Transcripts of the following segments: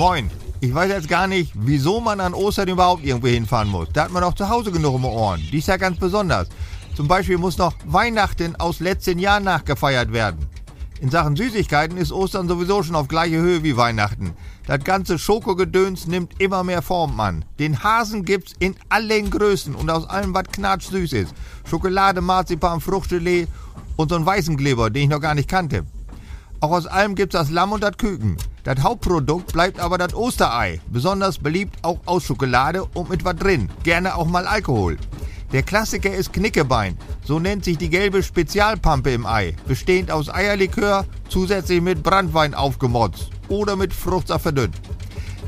Moin. Ich weiß jetzt gar nicht, wieso man an Ostern überhaupt irgendwo hinfahren muss. Da hat man doch zu Hause genug um Ohren. Dies ja ganz besonders. Zum Beispiel muss noch Weihnachten aus letzten Jahr nachgefeiert werden. In Sachen Süßigkeiten ist Ostern sowieso schon auf gleiche Höhe wie Weihnachten. Das ganze Schokogedöns nimmt immer mehr Form an. Den Hasen gibt's in allen Größen und aus allem, was knatsch süß ist. Schokolade, Marzipan, Fruchtgelee und so ein Weißenkleber, den ich noch gar nicht kannte. Auch aus allem gibt's das Lamm und das Küken. Das Hauptprodukt bleibt aber das Osterei. Besonders beliebt auch aus Schokolade und mit was drin. Gerne auch mal Alkohol. Der Klassiker ist Knickebein. So nennt sich die gelbe Spezialpampe im Ei. Bestehend aus Eierlikör, zusätzlich mit Brandwein aufgemotzt oder mit Fruchtsaft verdünnt.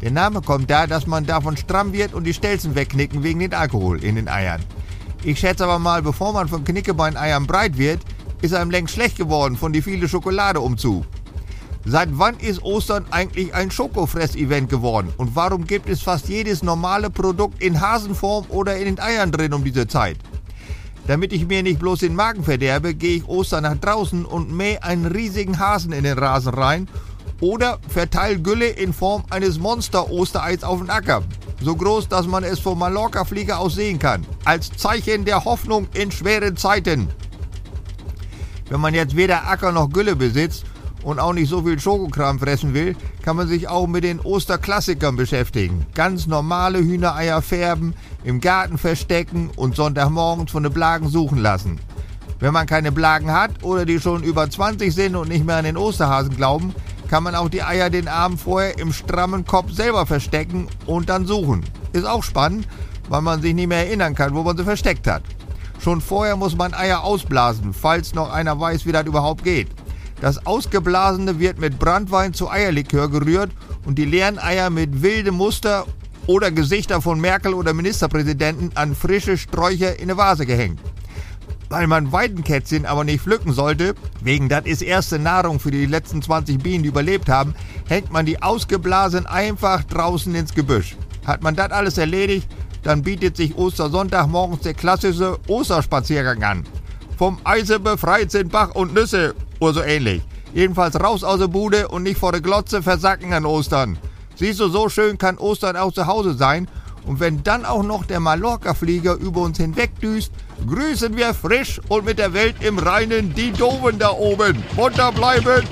Der Name kommt da, dass man davon stramm wird und die Stelzen wegknicken wegen den Alkohol in den Eiern. Ich schätze aber mal, bevor man von Knickebein-Eiern breit wird, ist einem längst schlecht geworden von die viele Schokolade umzu. Seit wann ist Ostern eigentlich ein Schokofress-Event geworden? Und warum gibt es fast jedes normale Produkt in Hasenform oder in den Eiern drin um diese Zeit? Damit ich mir nicht bloß den Magen verderbe, gehe ich Ostern nach draußen und mähe einen riesigen Hasen in den Rasen rein oder verteile Gülle in Form eines Monster-Ostereis auf den Acker. So groß, dass man es vom Mallorca-Flieger aus sehen kann. Als Zeichen der Hoffnung in schweren Zeiten. Wenn man jetzt weder Acker noch Gülle besitzt und auch nicht so viel Schokokram fressen will, kann man sich auch mit den Osterklassikern beschäftigen. Ganz normale Hühnereier färben, im Garten verstecken und Sonntagmorgens von den Blagen suchen lassen. Wenn man keine Blagen hat oder die schon über 20 sind und nicht mehr an den Osterhasen glauben, kann man auch die Eier den Abend vorher im strammen Kopf selber verstecken und dann suchen. Ist auch spannend, weil man sich nicht mehr erinnern kann, wo man sie versteckt hat. Schon vorher muss man Eier ausblasen, falls noch einer weiß, wie das überhaupt geht. Das Ausgeblasene wird mit Brandwein zu Eierlikör gerührt und die leeren Eier mit wilde Muster oder Gesichter von Merkel oder Ministerpräsidenten an frische Sträucher in eine Vase gehängt. Weil man Weidenkätzchen aber nicht pflücken sollte, wegen das ist erste Nahrung für die letzten 20 Bienen, die überlebt haben, hängt man die ausgeblasen einfach draußen ins Gebüsch. Hat man das alles erledigt, dann bietet sich Ostersonntag morgens der klassische Osterspaziergang an. Vom Eise befreit sind Bach und Nüsse oder so ähnlich. Jedenfalls raus aus der Bude und nicht vor der Glotze versacken an Ostern. Siehst du, so schön kann Ostern auch zu Hause sein. Und wenn dann auch noch der Mallorca-Flieger über uns hinwegdüst, grüßen wir frisch und mit der Welt im Reinen die Doven da oben. Munter bleiben!